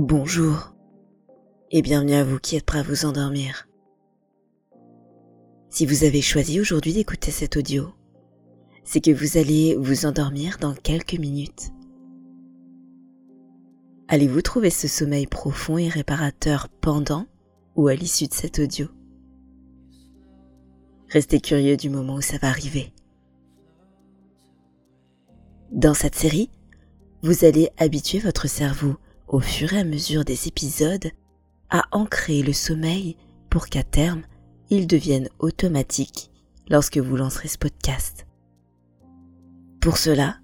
Bonjour et bienvenue à vous qui êtes prêts à vous endormir. Si vous avez choisi aujourd'hui d'écouter cet audio, c'est que vous allez vous endormir dans quelques minutes. Allez-vous trouver ce sommeil profond et réparateur pendant ou à l'issue de cet audio? Restez curieux du moment où ça va arriver. Dans cette série, vous allez habituer votre cerveau au fur et à mesure des épisodes à ancrer le sommeil pour qu'à terme, il devienne automatique lorsque vous lancerez ce podcast. Pour cela,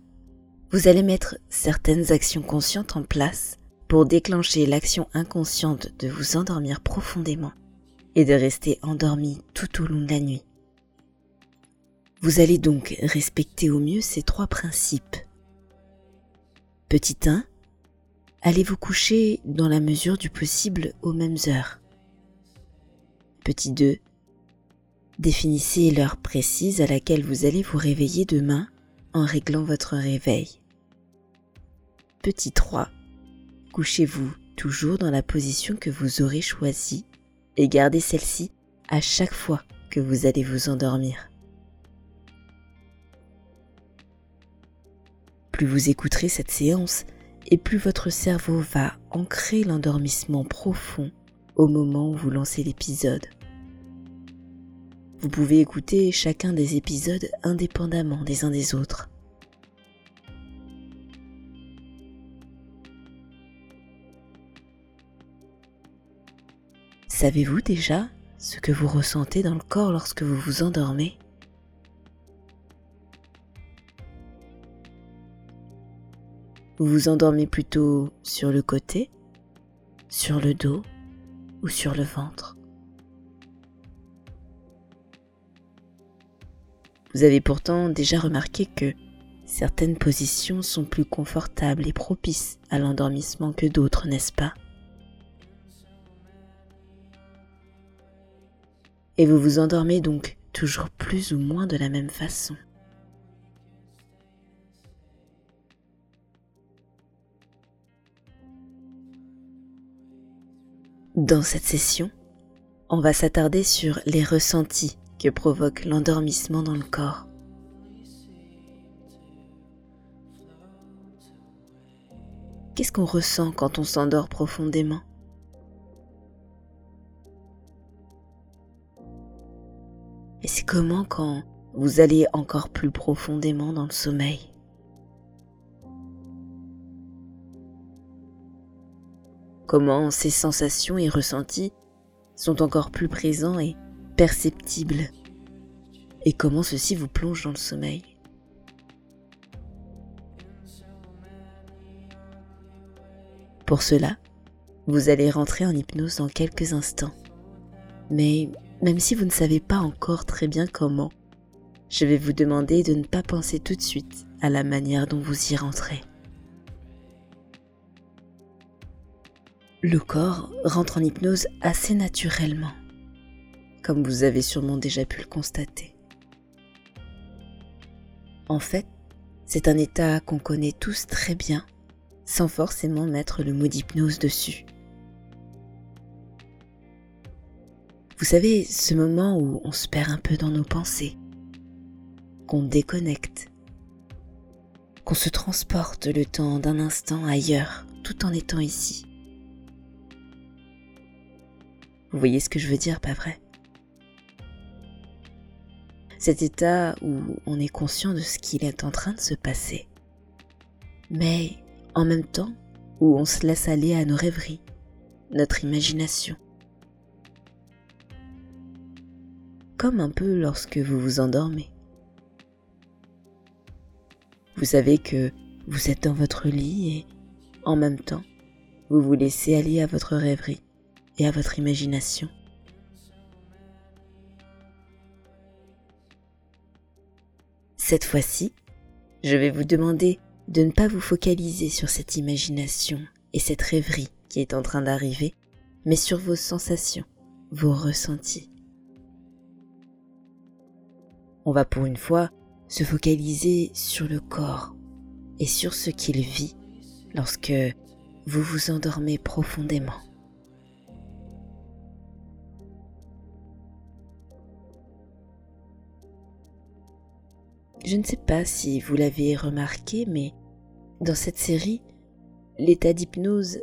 vous allez mettre certaines actions conscientes en place pour déclencher l'action inconsciente de vous endormir profondément et de rester endormi tout au long de la nuit. Vous allez donc respecter au mieux ces trois principes. Petit 1, allez vous coucher dans la mesure du possible aux mêmes heures? Petit 2. Définissez l'heure précise à laquelle vous allez vous réveiller demain en réglant votre réveil. Petit 3. Couchez-vous toujours dans la position que vous aurez choisie et gardez celle-ci à chaque fois que vous allez vous endormir. Plus vous écouterez cette séance, et plus votre cerveau va ancrer l'endormissement profond au moment où vous lancez l'épisode. Vous pouvez écouter chacun des épisodes indépendamment des uns des autres. Savez-vous déjà ce que vous ressentez dans le corps lorsque vous vous endormez? Vous vous endormez plutôt sur le côté, sur le dos ou sur le ventre. Vous avez pourtant déjà remarqué que certaines positions sont plus confortables et propices à l'endormissement que d'autres, n'est-ce pas? Et vous vous endormez donc toujours plus ou moins de la même façon. Dans cette session, on va s'attarder sur les ressentis que provoque l'endormissement dans le corps. Qu'est-ce qu'on ressent quand on s'endort profondément? Et c'est comment quand vous allez encore plus profondément dans le sommeil? Comment ces sensations et ressentis sont encore plus présents et perceptibles, et comment ceci vous plonge dans le sommeil. Pour cela, vous allez rentrer en hypnose dans quelques instants. Mais même si vous ne savez pas encore très bien comment, je vais vous demander de ne pas penser tout de suite à la manière dont vous y rentrez. Le corps rentre en hypnose assez naturellement, comme vous avez sûrement déjà pu le constater. En fait, c'est un état qu'on connaît tous très bien, sans forcément mettre le mot d'hypnose dessus. Vous savez, ce moment où on se perd un peu dans nos pensées, qu'on déconnecte, qu'on se transporte le temps d'un instant ailleurs tout en étant ici. Vous voyez ce que je veux dire, pas vrai? Cet état où on est conscient de ce qu'il est en train de se passer, mais en même temps où on se laisse aller à nos rêveries, notre imagination. Comme un peu lorsque vous vous endormez. Vous savez que vous êtes dans votre lit et en même temps, vous vous laissez aller à votre rêverie et à votre imagination. Cette fois-ci, je vais vous demander de ne pas vous focaliser sur cette imagination et cette rêverie qui est en train d'arriver, mais sur vos sensations, vos ressentis. On va pour une fois se focaliser sur le corps et sur ce qu'il vit lorsque vous vous endormez profondément. Je ne sais pas si vous l'avez remarqué, mais dans cette série, l'état d'hypnose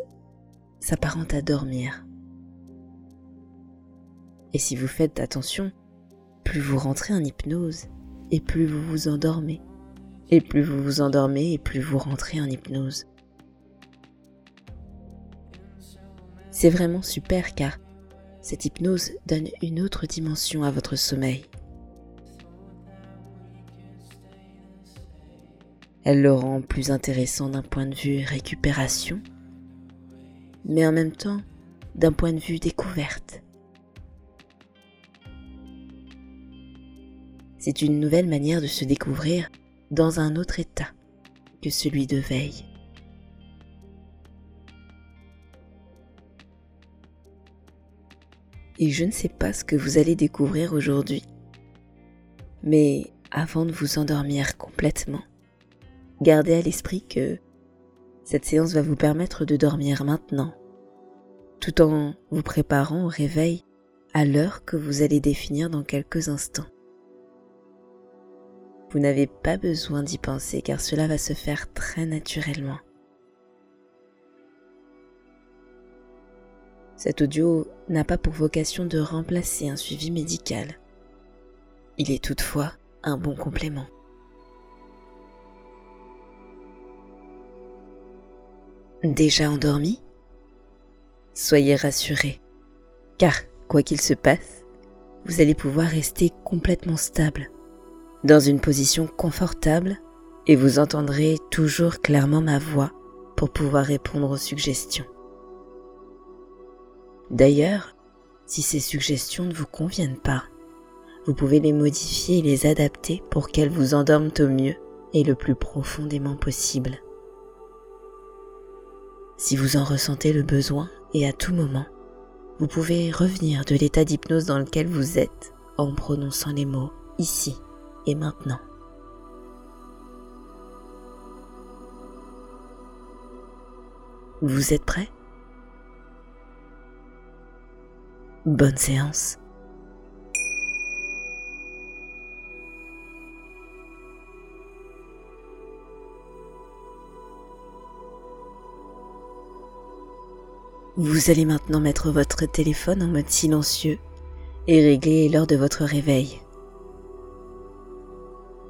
s'apparente à dormir. Et si vous faites attention, plus vous rentrez en hypnose, et plus vous vous endormez. Et plus vous vous endormez, et plus vous rentrez en hypnose. C'est vraiment super car cette hypnose donne une autre dimension à votre sommeil. Elle le rend plus intéressant d'un point de vue récupération, mais en même temps d'un point de vue découverte. C'est une nouvelle manière de se découvrir dans un autre état que celui de veille. Et je ne sais pas ce que vous allez découvrir aujourd'hui, mais avant de vous endormir complètement, gardez à l'esprit que cette séance va vous permettre de dormir maintenant, tout en vous préparant au réveil à l'heure que vous allez définir dans quelques instants. Vous n'avez pas besoin d'y penser car cela va se faire très naturellement. Cet audio n'a pas pour vocation de remplacer un suivi médical. Il est toutefois un bon complément. Déjà endormi? Soyez rassurés, car quoi qu'il se passe, vous allez pouvoir rester complètement stable, dans une position confortable, et vous entendrez toujours clairement ma voix pour pouvoir répondre aux suggestions. D'ailleurs, si ces suggestions ne vous conviennent pas, vous pouvez les modifier et les adapter pour qu'elles vous endorment au mieux et le plus profondément possible. Si vous en ressentez le besoin et à tout moment, vous pouvez revenir de l'état d'hypnose dans lequel vous êtes en prononçant les mots ici et maintenant. Vous êtes prêt? Bonne séance. Vous allez maintenant mettre votre téléphone en mode silencieux et régler l'heure de votre réveil.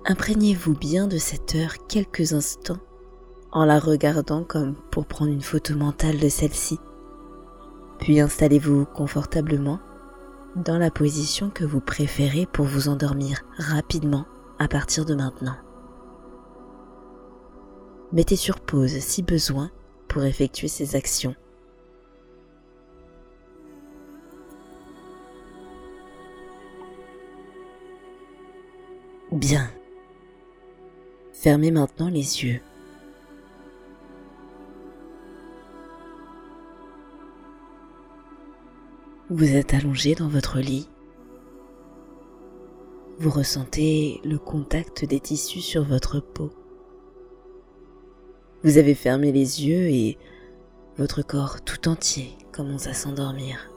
Imprégnez-vous bien de cette heure quelques instants en la regardant comme pour prendre une photo mentale de celle-ci. Puis installez-vous confortablement dans la position que vous préférez pour vous endormir rapidement à partir de maintenant. Mettez sur pause si besoin pour effectuer ces actions Bien. Fermez maintenant les yeux. Vous êtes allongé dans votre lit. Vous ressentez le contact des tissus sur votre peau. Vous avez fermé les yeux et votre corps tout entier commence à s'endormir.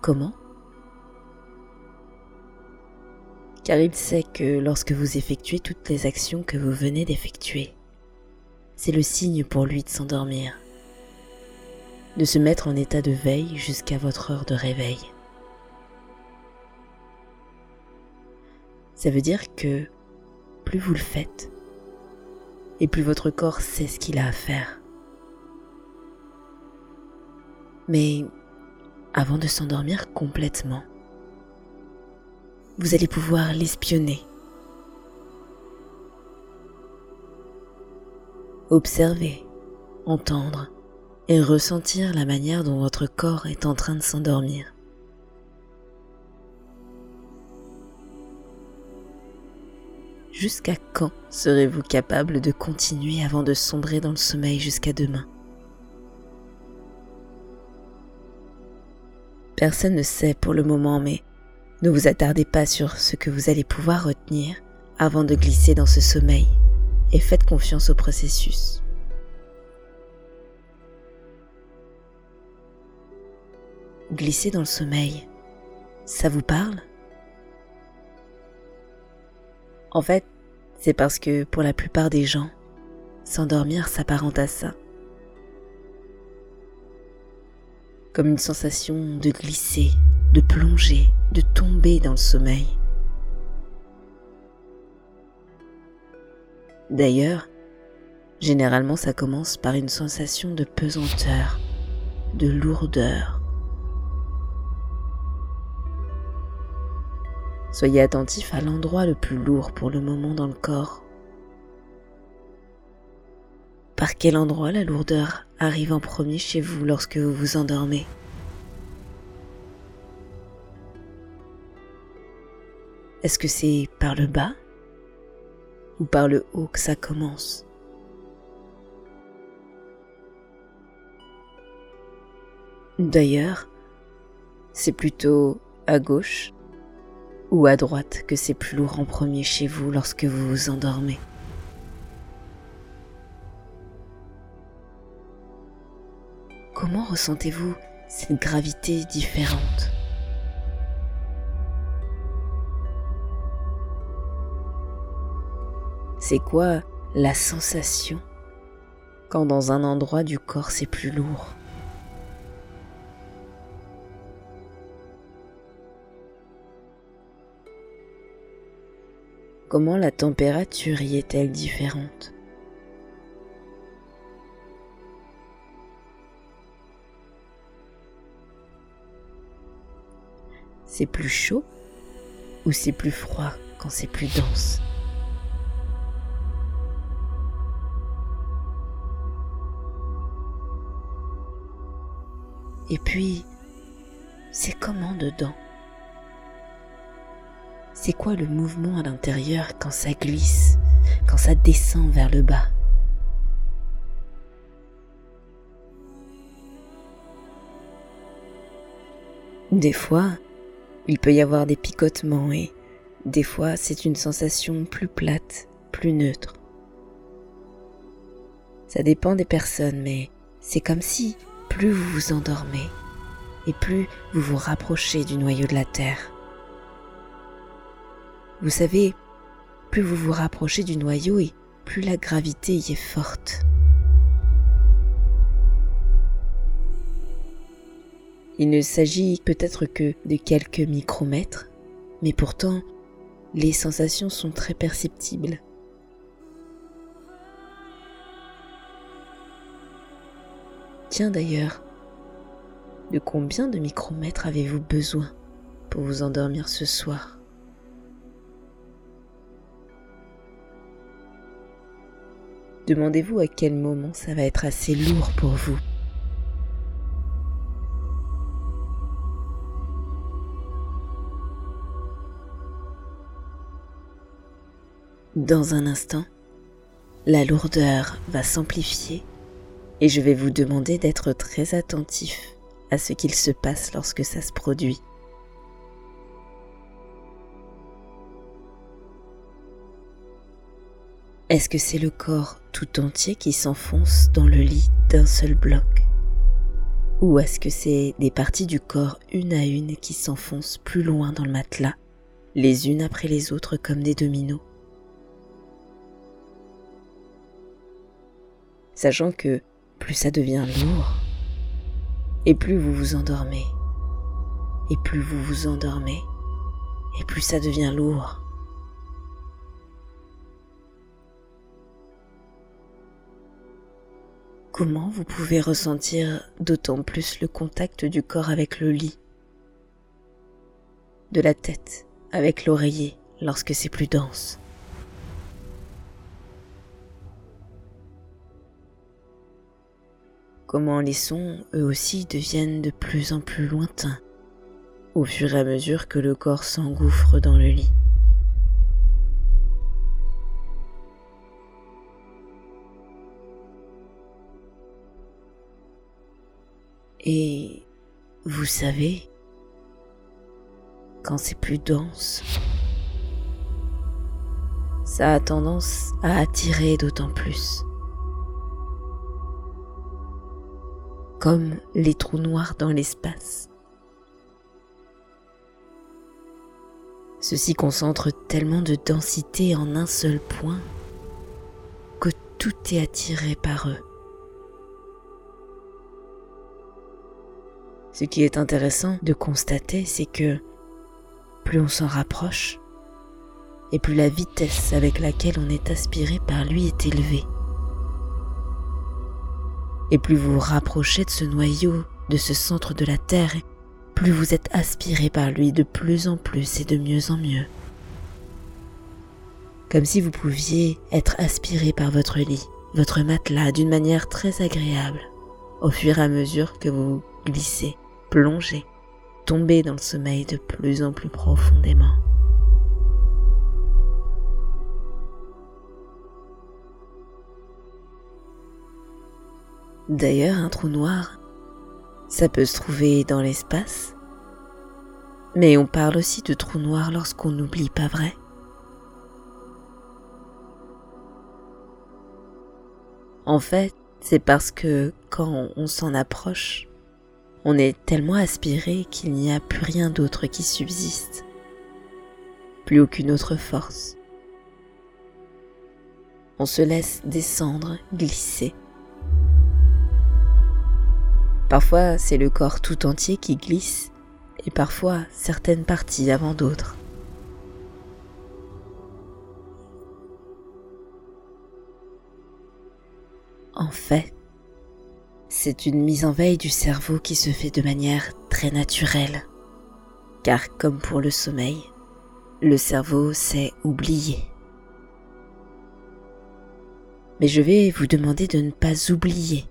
Comment? Car il sait que lorsque vous effectuez toutes les actions que vous venez d'effectuer, c'est le signe pour lui de s'endormir, de se mettre en état de veille jusqu'à votre heure de réveil. Ça veut dire que plus vous le faites, et plus votre corps sait ce qu'il a à faire. Mais avant de s'endormir complètement, vous allez pouvoir l'espionner. Observer, entendre et ressentir la manière dont votre corps est en train de s'endormir. Jusqu'à quand serez-vous capable de continuer avant de sombrer dans le sommeil jusqu'à demain? Personne ne sait pour le moment, mais ne vous attardez pas sur ce que vous allez pouvoir retenir avant de glisser dans ce sommeil et faites confiance au processus. Glisser dans le sommeil, ça vous parle? En fait, c'est parce que pour la plupart des gens, s'endormir s'apparente à ça. Comme une sensation de glisser, de plonger, de tomber dans le sommeil. D'ailleurs, généralement ça commence par une sensation de pesanteur, de lourdeur. Soyez attentif à l'endroit le plus lourd pour le moment dans le corps. Par quel endroit la lourdeur arrive en premier chez vous lorsque vous vous endormez? Est-ce que c'est par le bas ou par le haut que ça commence? D'ailleurs, c'est plutôt à gauche ou à droite que c'est plus lourd en premier chez vous lorsque vous vous endormez. Comment ressentez-vous cette gravité différente? C'est quoi la sensation quand dans un endroit du corps c'est plus lourd? Comment la température y est-elle différente? C'est plus chaud ou c'est plus froid quand c'est plus dense? Et puis, c'est comment dedans? C'est quoi le mouvement à l'intérieur quand ça glisse, quand ça descend vers le bas? Des fois, il peut y avoir des picotements et des fois c'est une sensation plus plate, plus neutre. Ça dépend des personnes, mais c'est comme si plus vous vous endormez et plus vous vous rapprochez du noyau de la Terre. Vous savez, plus vous vous rapprochez du noyau et plus la gravité y est forte. Il ne s'agit peut-être que de quelques micromètres, mais pourtant, les sensations sont très perceptibles. Tiens d'ailleurs, de combien de micromètres avez-vous besoin pour vous endormir ce soir? Demandez-vous à quel moment ça va être assez lourd pour vous. Dans un instant, la lourdeur va s'amplifier et je vais vous demander d'être très attentif à ce qu'il se passe lorsque ça se produit. Est-ce que c'est le corps tout entier qui s'enfonce dans le lit d'un seul bloc? Ou est-ce que c'est des parties du corps une à une qui s'enfoncent plus loin dans le matelas, les unes après les autres comme des dominos? Sachant que plus ça devient lourd, et plus vous vous endormez, et plus vous vous endormez, et plus ça devient lourd. Comment vous pouvez ressentir d'autant plus le contact du corps avec le lit, de la tête avec l'oreiller lorsque c'est plus dense? Comment les sons, eux aussi, deviennent de plus en plus lointains au fur et à mesure que le corps s'engouffre dans le lit. Et vous savez, quand c'est plus dense, ça a tendance à attirer d'autant plus. Comme les trous noirs dans l'espace. Ceux-ci concentrent tellement de densité en un seul point que tout est attiré par eux. Ce qui est intéressant de constater, c'est que plus on s'en rapproche, et plus la vitesse avec laquelle on est aspiré par lui est élevée. Et plus vous vous rapprochez de ce noyau, de ce centre de la Terre, plus vous êtes aspiré par lui de plus en plus et de mieux en mieux. Comme si vous pouviez être aspiré par votre lit, votre matelas d'une manière très agréable, au fur et à mesure que vous glissez plonger, tomber dans le sommeil de plus en plus profondément. D'ailleurs, un trou noir, ça peut se trouver dans l'espace, mais on parle aussi de trou noir lorsqu'on n'oublie pas vrai. En fait, c'est parce que quand on s'en approche, on est tellement aspiré qu'il n'y a plus rien d'autre qui subsiste, plus aucune autre force. On se laisse descendre, glisser. Parfois, c'est le corps tout entier qui glisse, et parfois certaines parties avant d'autres. En fait, c'est une mise en veille du cerveau qui se fait de manière très naturelle. Car comme pour le sommeil, le cerveau sait oublier. Mais je vais vous demander de ne pas oublier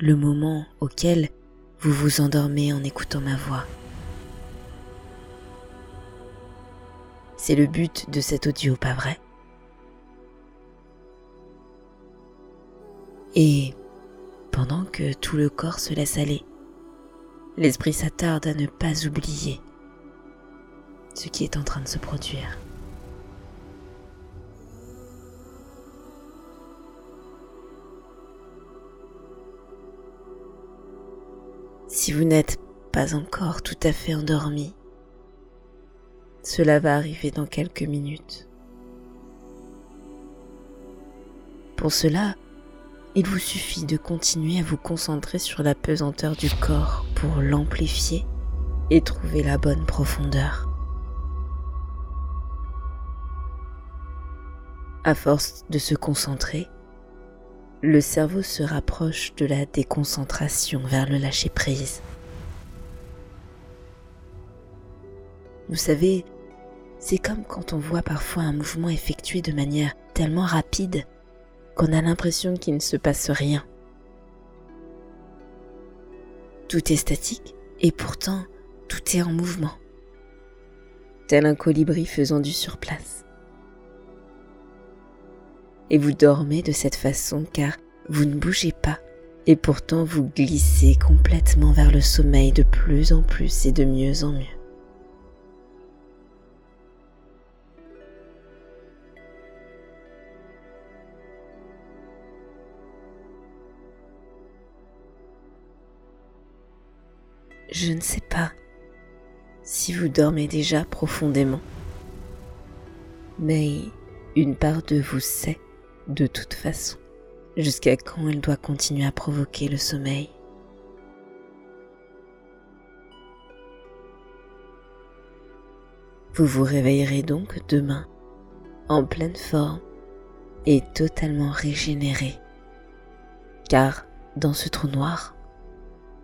le moment auquel vous vous endormez en écoutant ma voix. C'est le but de cet audio, pas vrai? Et pendant que tout le corps se laisse aller. L'esprit s'attarde à ne pas oublier ce qui est en train de se produire. Si vous n'êtes pas encore tout à fait endormi, cela va arriver dans quelques minutes. Pour cela, il vous suffit de continuer à vous concentrer sur la pesanteur du corps pour l'amplifier et trouver la bonne profondeur. À force de se concentrer, le cerveau se rapproche de la déconcentration vers le lâcher-prise. Vous savez, c'est comme quand on voit parfois un mouvement effectué de manière tellement rapide qu'on a l'impression qu'il ne se passe rien. Tout est statique et pourtant tout est en mouvement, tel un colibri faisant du surplace. Et vous dormez de cette façon car vous ne bougez pas et pourtant vous glissez complètement vers le sommeil de plus en plus et de mieux en mieux. Je ne sais pas si vous dormez déjà profondément, mais une part de vous sait de toute façon jusqu'à quand elle doit continuer à provoquer le sommeil. Vous vous réveillerez donc demain en pleine forme et totalement régénéré, car dans ce trou noir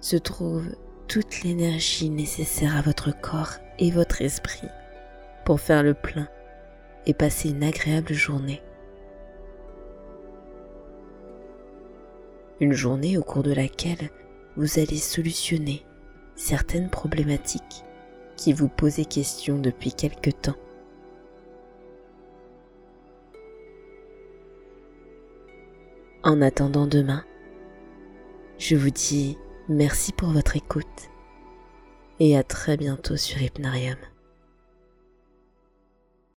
se trouve toute l'énergie nécessaire à votre corps et votre esprit pour faire le plein et passer une agréable journée. Une journée au cours de laquelle vous allez solutionner certaines problématiques qui vous posaient question depuis quelque temps. En attendant demain, je vous dis Merci pour votre écoute et à très bientôt sur Hypnarium.